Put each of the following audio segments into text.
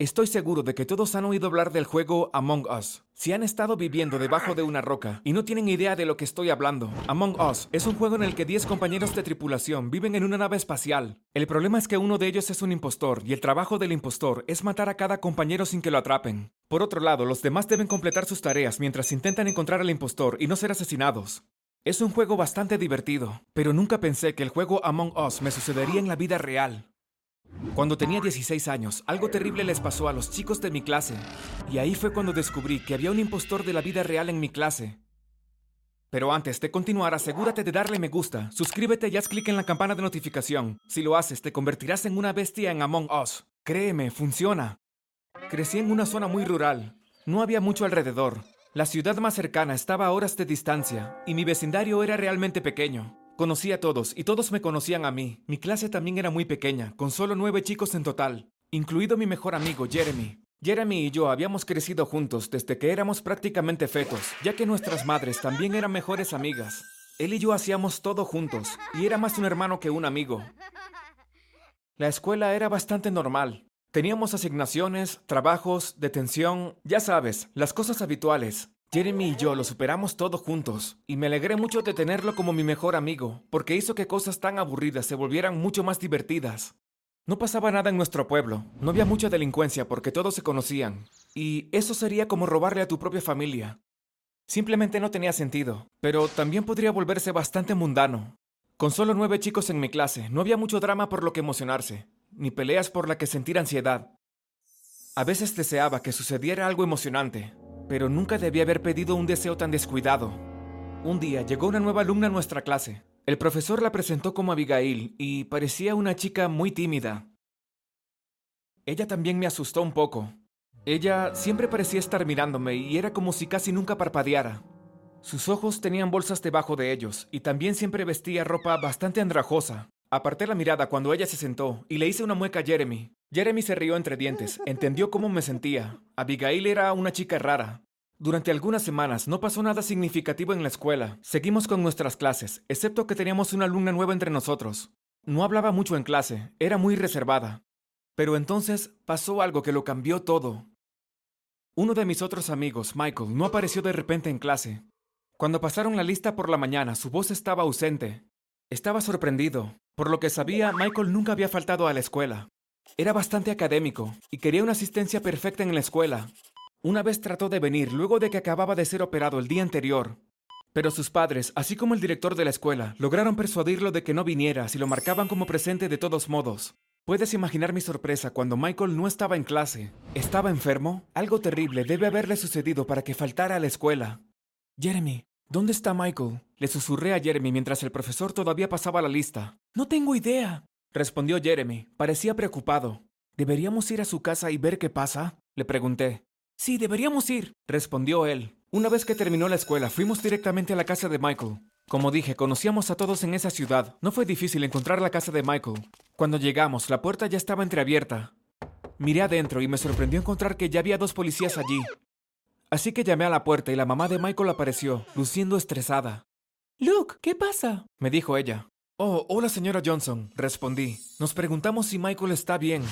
Estoy seguro de que todos han oído hablar del juego Among Us. Si han estado viviendo debajo de una roca y no tienen idea de lo que estoy hablando, Among Us es un juego en el que 10 compañeros de tripulación viven en una nave espacial. El problema es que uno de ellos es un impostor y el trabajo del impostor es matar a cada compañero sin que lo atrapen. Por otro lado, los demás deben completar sus tareas mientras intentan encontrar al impostor y no ser asesinados. Es un juego bastante divertido, pero nunca pensé que el juego Among Us me sucedería en la vida real. Cuando tenía 16 años, algo terrible les pasó a los chicos de mi clase, y ahí fue cuando descubrí que había un impostor de la vida real en mi clase. Pero antes de continuar, asegúrate de darle me gusta, suscríbete y haz clic en la campana de notificación. Si lo haces, te convertirás en una bestia en Among Us. Créeme, funciona. Crecí en una zona muy rural. No había mucho alrededor. La ciudad más cercana estaba a horas de distancia, y mi vecindario era realmente pequeño. Conocí a todos y todos me conocían a mí. Mi clase también era muy pequeña, con solo nueve chicos en total, incluido mi mejor amigo Jeremy. Jeremy y yo habíamos crecido juntos desde que éramos prácticamente fetos, ya que nuestras madres también eran mejores amigas. Él y yo hacíamos todo juntos, y era más un hermano que un amigo. La escuela era bastante normal. Teníamos asignaciones, trabajos, detención, ya sabes, las cosas habituales. Jeremy y yo lo superamos todo juntos, y me alegré mucho de tenerlo como mi mejor amigo, porque hizo que cosas tan aburridas se volvieran mucho más divertidas. No pasaba nada en nuestro pueblo, no había mucha delincuencia porque todos se conocían, y eso sería como robarle a tu propia familia. Simplemente no tenía sentido, pero también podría volverse bastante mundano. Con solo nueve chicos en mi clase, no había mucho drama por lo que emocionarse, ni peleas por la que sentir ansiedad. A veces deseaba que sucediera algo emocionante, pero nunca debía haber pedido un deseo tan descuidado. Un día llegó una nueva alumna a nuestra clase. El profesor la presentó como Abigail y parecía una chica muy tímida. Ella también me asustó un poco. Ella siempre parecía estar mirándome y era como si casi nunca parpadeara. Sus ojos tenían bolsas debajo de ellos y también siempre vestía ropa bastante andrajosa. Aparté la mirada cuando ella se sentó y le hice una mueca a Jeremy. Jeremy se rió entre dientes, entendió cómo me sentía. Abigail era una chica rara. Durante algunas semanas no pasó nada significativo en la escuela. Seguimos con nuestras clases, excepto que teníamos una alumna nueva entre nosotros. No hablaba mucho en clase, era muy reservada. Pero entonces pasó algo que lo cambió todo. Uno de mis otros amigos, Michael, no apareció de repente en clase. Cuando pasaron la lista por la mañana, su voz estaba ausente. Estaba sorprendido. Por lo que sabía, Michael nunca había faltado a la escuela. Era bastante académico y quería una asistencia perfecta en la escuela. Una vez trató de venir luego de que acababa de ser operado el día anterior. Pero sus padres, así como el director de la escuela, lograron persuadirlo de que no viniera si lo marcaban como presente de todos modos. Puedes imaginar mi sorpresa cuando Michael no estaba en clase. ¿Estaba enfermo? Algo terrible debe haberle sucedido para que faltara a la escuela. Jeremy, ¿dónde está Michael? Le susurré a Jeremy mientras el profesor todavía pasaba la lista. No tengo idea, respondió Jeremy. Parecía preocupado. ¿Deberíamos ir a su casa y ver qué pasa? Le pregunté. Sí, deberíamos ir, respondió él. Una vez que terminó la escuela, fuimos directamente a la casa de Michael. Como dije, conocíamos a todos en esa ciudad. No fue difícil encontrar la casa de Michael. Cuando llegamos, la puerta ya estaba entreabierta. Miré adentro y me sorprendió encontrar que ya había dos policías allí. Así que llamé a la puerta y la mamá de Michael apareció, luciendo estresada. Luke, ¿qué pasa? me dijo ella. Oh, hola señora Johnson, respondí. Nos preguntamos si Michael está bien.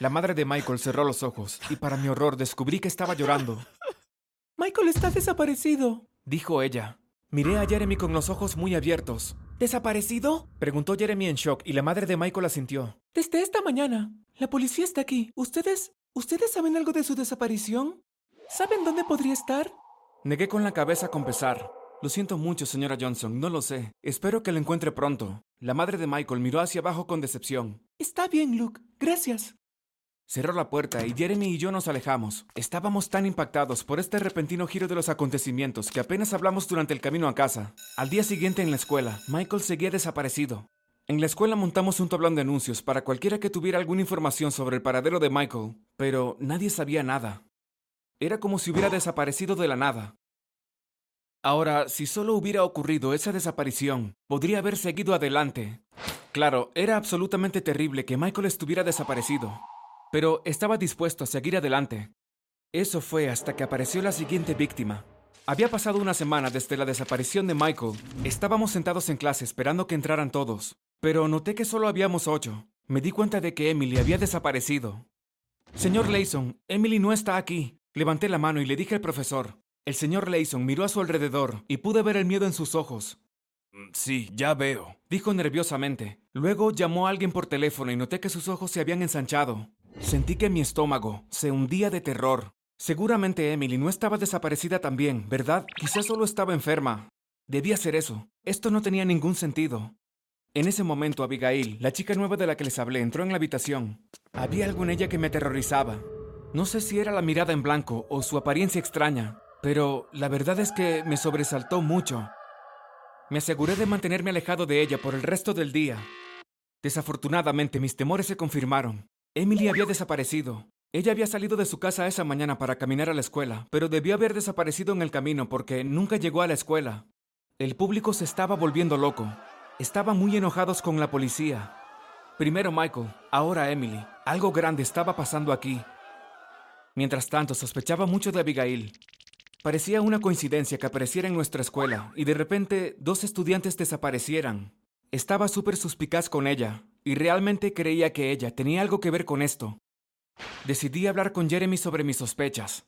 La madre de Michael cerró los ojos y para mi horror descubrí que estaba llorando. Michael está desaparecido, dijo ella. Miré a Jeremy con los ojos muy abiertos. ¿Desaparecido? Preguntó Jeremy en shock y la madre de Michael asintió. Desde esta mañana. La policía está aquí. ¿Ustedes... ¿Ustedes saben algo de su desaparición? ¿Saben dónde podría estar? Negué con la cabeza con pesar. Lo siento mucho, señora Johnson, no lo sé. Espero que lo encuentre pronto. La madre de Michael miró hacia abajo con decepción. Está bien, Luke. Gracias. Cerró la puerta y Jeremy y yo nos alejamos. Estábamos tan impactados por este repentino giro de los acontecimientos que apenas hablamos durante el camino a casa. Al día siguiente en la escuela, Michael seguía desaparecido. En la escuela montamos un tablón de anuncios para cualquiera que tuviera alguna información sobre el paradero de Michael, pero nadie sabía nada. Era como si hubiera desaparecido de la nada. Ahora, si solo hubiera ocurrido esa desaparición, podría haber seguido adelante. Claro, era absolutamente terrible que Michael estuviera desaparecido pero estaba dispuesto a seguir adelante. Eso fue hasta que apareció la siguiente víctima. Había pasado una semana desde la desaparición de Michael. Estábamos sentados en clase esperando que entraran todos, pero noté que solo habíamos ocho. Me di cuenta de que Emily había desaparecido. Señor Layson, Emily no está aquí. Levanté la mano y le dije al profesor. El señor Layson miró a su alrededor y pude ver el miedo en sus ojos. Mm, sí, ya veo, dijo nerviosamente. Luego llamó a alguien por teléfono y noté que sus ojos se habían ensanchado. Sentí que mi estómago se hundía de terror. Seguramente Emily no estaba desaparecida también, ¿verdad? Quizás solo estaba enferma. Debía ser eso. Esto no tenía ningún sentido. En ese momento, Abigail, la chica nueva de la que les hablé, entró en la habitación. Había algo en ella que me aterrorizaba. No sé si era la mirada en blanco o su apariencia extraña, pero la verdad es que me sobresaltó mucho. Me aseguré de mantenerme alejado de ella por el resto del día. Desafortunadamente, mis temores se confirmaron. Emily había desaparecido. Ella había salido de su casa esa mañana para caminar a la escuela, pero debió haber desaparecido en el camino porque nunca llegó a la escuela. El público se estaba volviendo loco. Estaban muy enojados con la policía. Primero Michael, ahora Emily. Algo grande estaba pasando aquí. Mientras tanto, sospechaba mucho de Abigail. Parecía una coincidencia que apareciera en nuestra escuela y de repente dos estudiantes desaparecieran. Estaba súper suspicaz con ella y realmente creía que ella tenía algo que ver con esto. Decidí hablar con Jeremy sobre mis sospechas.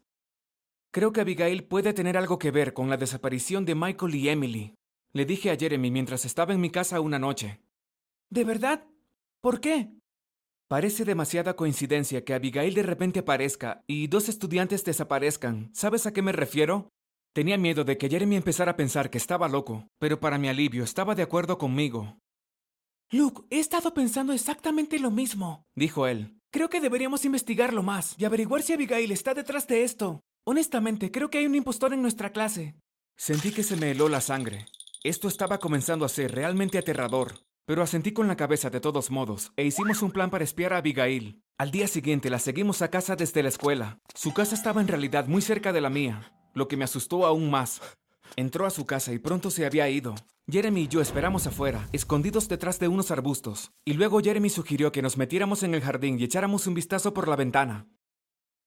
Creo que Abigail puede tener algo que ver con la desaparición de Michael y Emily. Le dije a Jeremy mientras estaba en mi casa una noche. ¿De verdad? ¿Por qué? Parece demasiada coincidencia que Abigail de repente aparezca y dos estudiantes desaparezcan. ¿Sabes a qué me refiero? Tenía miedo de que Jeremy empezara a pensar que estaba loco, pero para mi alivio estaba de acuerdo conmigo. Luke, he estado pensando exactamente lo mismo, dijo él. Creo que deberíamos investigarlo más y averiguar si Abigail está detrás de esto. Honestamente, creo que hay un impostor en nuestra clase. Sentí que se me heló la sangre. Esto estaba comenzando a ser realmente aterrador, pero asentí con la cabeza de todos modos e hicimos un plan para espiar a Abigail. Al día siguiente la seguimos a casa desde la escuela. Su casa estaba en realidad muy cerca de la mía, lo que me asustó aún más. Entró a su casa y pronto se había ido. Jeremy y yo esperamos afuera, escondidos detrás de unos arbustos, y luego Jeremy sugirió que nos metiéramos en el jardín y echáramos un vistazo por la ventana.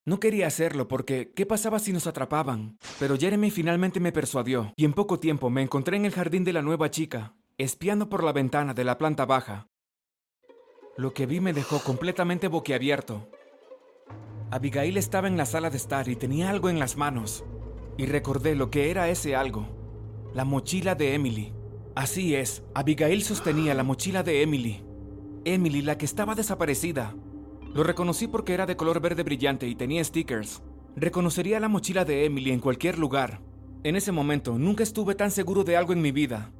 No quería hacerlo porque, ¿qué pasaba si nos atrapaban? Pero Jeremy finalmente me persuadió, y en poco tiempo me encontré en el jardín de la nueva chica, espiando por la ventana de la planta baja. Lo que vi me dejó completamente boquiabierto. Abigail estaba en la sala de estar y tenía algo en las manos, y recordé lo que era ese algo, la mochila de Emily. Así es, Abigail sostenía la mochila de Emily. Emily, la que estaba desaparecida, lo reconocí porque era de color verde brillante y tenía stickers. Reconocería la mochila de Emily en cualquier lugar. En ese momento nunca estuve tan seguro de algo en mi vida.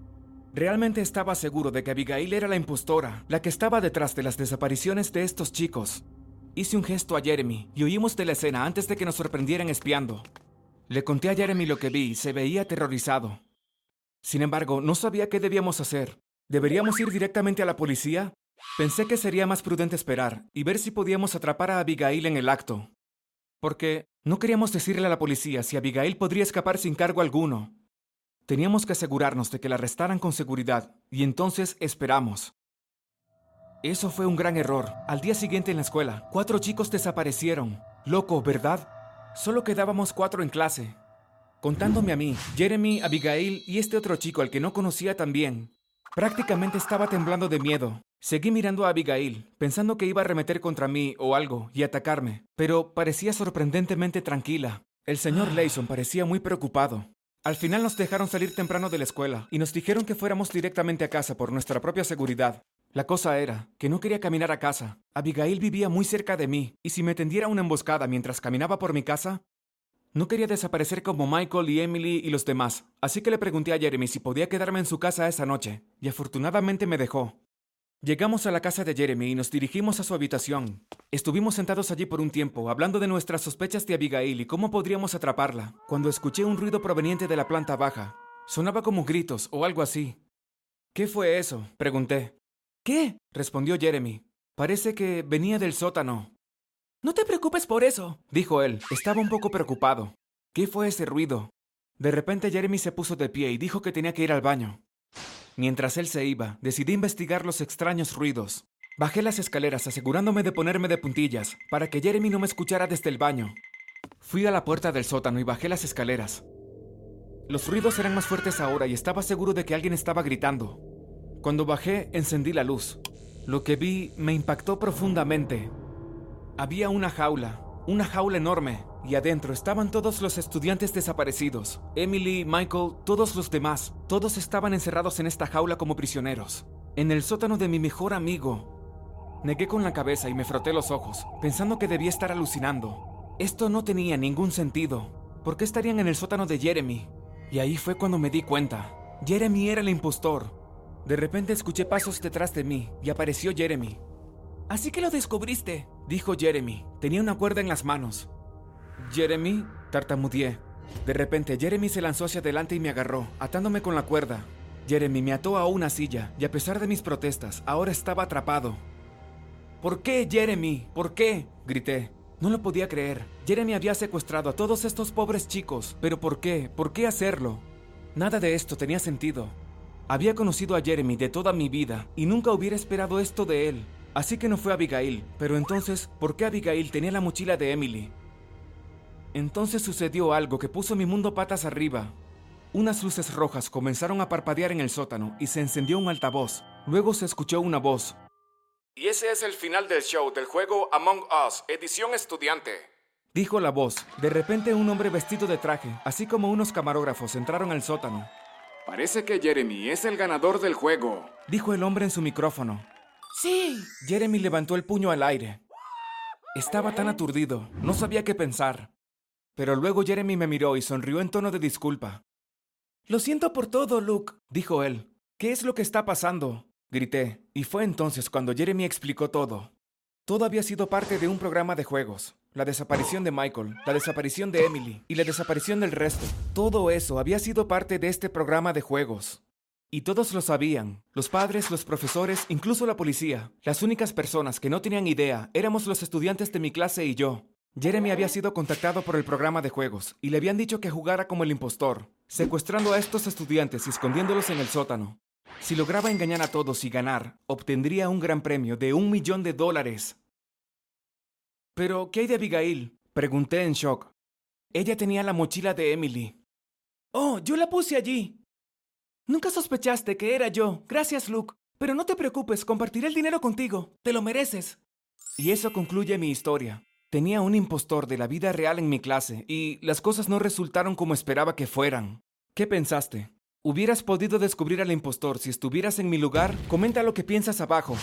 Realmente estaba seguro de que Abigail era la impostora, la que estaba detrás de las desapariciones de estos chicos. Hice un gesto a Jeremy y oímos de la escena antes de que nos sorprendieran espiando. Le conté a Jeremy lo que vi y se veía aterrorizado. Sin embargo, no sabía qué debíamos hacer. ¿Deberíamos ir directamente a la policía? Pensé que sería más prudente esperar y ver si podíamos atrapar a Abigail en el acto. Porque no queríamos decirle a la policía si Abigail podría escapar sin cargo alguno. Teníamos que asegurarnos de que la arrestaran con seguridad y entonces esperamos. Eso fue un gran error. Al día siguiente en la escuela, cuatro chicos desaparecieron. Loco, ¿verdad? Solo quedábamos cuatro en clase. Contándome a mí, Jeremy, Abigail y este otro chico al que no conocía tan bien. Prácticamente estaba temblando de miedo. Seguí mirando a Abigail, pensando que iba a arremeter contra mí o algo y atacarme, pero parecía sorprendentemente tranquila. El señor Layson parecía muy preocupado. Al final nos dejaron salir temprano de la escuela y nos dijeron que fuéramos directamente a casa por nuestra propia seguridad. La cosa era que no quería caminar a casa. Abigail vivía muy cerca de mí y si me tendiera una emboscada mientras caminaba por mi casa, no quería desaparecer como Michael y Emily y los demás, así que le pregunté a Jeremy si podía quedarme en su casa esa noche, y afortunadamente me dejó. Llegamos a la casa de Jeremy y nos dirigimos a su habitación. Estuvimos sentados allí por un tiempo, hablando de nuestras sospechas de Abigail y cómo podríamos atraparla, cuando escuché un ruido proveniente de la planta baja. Sonaba como gritos o algo así. ¿Qué fue eso? pregunté. ¿Qué? respondió Jeremy. Parece que venía del sótano. No te preocupes por eso, dijo él. Estaba un poco preocupado. ¿Qué fue ese ruido? De repente Jeremy se puso de pie y dijo que tenía que ir al baño. Mientras él se iba, decidí investigar los extraños ruidos. Bajé las escaleras asegurándome de ponerme de puntillas, para que Jeremy no me escuchara desde el baño. Fui a la puerta del sótano y bajé las escaleras. Los ruidos eran más fuertes ahora y estaba seguro de que alguien estaba gritando. Cuando bajé, encendí la luz. Lo que vi me impactó profundamente. Había una jaula, una jaula enorme, y adentro estaban todos los estudiantes desaparecidos. Emily, Michael, todos los demás, todos estaban encerrados en esta jaula como prisioneros. En el sótano de mi mejor amigo. Negué con la cabeza y me froté los ojos, pensando que debía estar alucinando. Esto no tenía ningún sentido. ¿Por qué estarían en el sótano de Jeremy? Y ahí fue cuando me di cuenta. Jeremy era el impostor. De repente escuché pasos detrás de mí y apareció Jeremy. Así que lo descubriste, dijo Jeremy. Tenía una cuerda en las manos. Jeremy, tartamudeé. De repente Jeremy se lanzó hacia adelante y me agarró, atándome con la cuerda. Jeremy me ató a una silla y a pesar de mis protestas, ahora estaba atrapado. ¿Por qué, Jeremy? ¿Por qué? grité. No lo podía creer. Jeremy había secuestrado a todos estos pobres chicos. ¿Pero por qué? ¿Por qué hacerlo? Nada de esto tenía sentido. Había conocido a Jeremy de toda mi vida y nunca hubiera esperado esto de él. Así que no fue Abigail. Pero entonces, ¿por qué Abigail tenía la mochila de Emily? Entonces sucedió algo que puso mi mundo patas arriba. Unas luces rojas comenzaron a parpadear en el sótano y se encendió un altavoz. Luego se escuchó una voz. Y ese es el final del show del juego Among Us, edición estudiante. Dijo la voz. De repente un hombre vestido de traje, así como unos camarógrafos, entraron al sótano. Parece que Jeremy es el ganador del juego. Dijo el hombre en su micrófono. Sí. Jeremy levantó el puño al aire. Estaba tan aturdido, no sabía qué pensar. Pero luego Jeremy me miró y sonrió en tono de disculpa. Lo siento por todo, Luke, dijo él. ¿Qué es lo que está pasando? Grité, y fue entonces cuando Jeremy explicó todo. Todo había sido parte de un programa de juegos. La desaparición de Michael, la desaparición de Emily y la desaparición del resto. Todo eso había sido parte de este programa de juegos. Y todos lo sabían. Los padres, los profesores, incluso la policía. Las únicas personas que no tenían idea éramos los estudiantes de mi clase y yo. Jeremy había sido contactado por el programa de juegos y le habían dicho que jugara como el impostor, secuestrando a estos estudiantes y escondiéndolos en el sótano. Si lograba engañar a todos y ganar, obtendría un gran premio de un millón de dólares. Pero, ¿qué hay de Abigail? Pregunté en shock. Ella tenía la mochila de Emily. Oh, yo la puse allí. Nunca sospechaste que era yo. Gracias, Luke. Pero no te preocupes, compartiré el dinero contigo. Te lo mereces. Y eso concluye mi historia. Tenía un impostor de la vida real en mi clase y las cosas no resultaron como esperaba que fueran. ¿Qué pensaste? ¿Hubieras podido descubrir al impostor si estuvieras en mi lugar? Comenta lo que piensas abajo.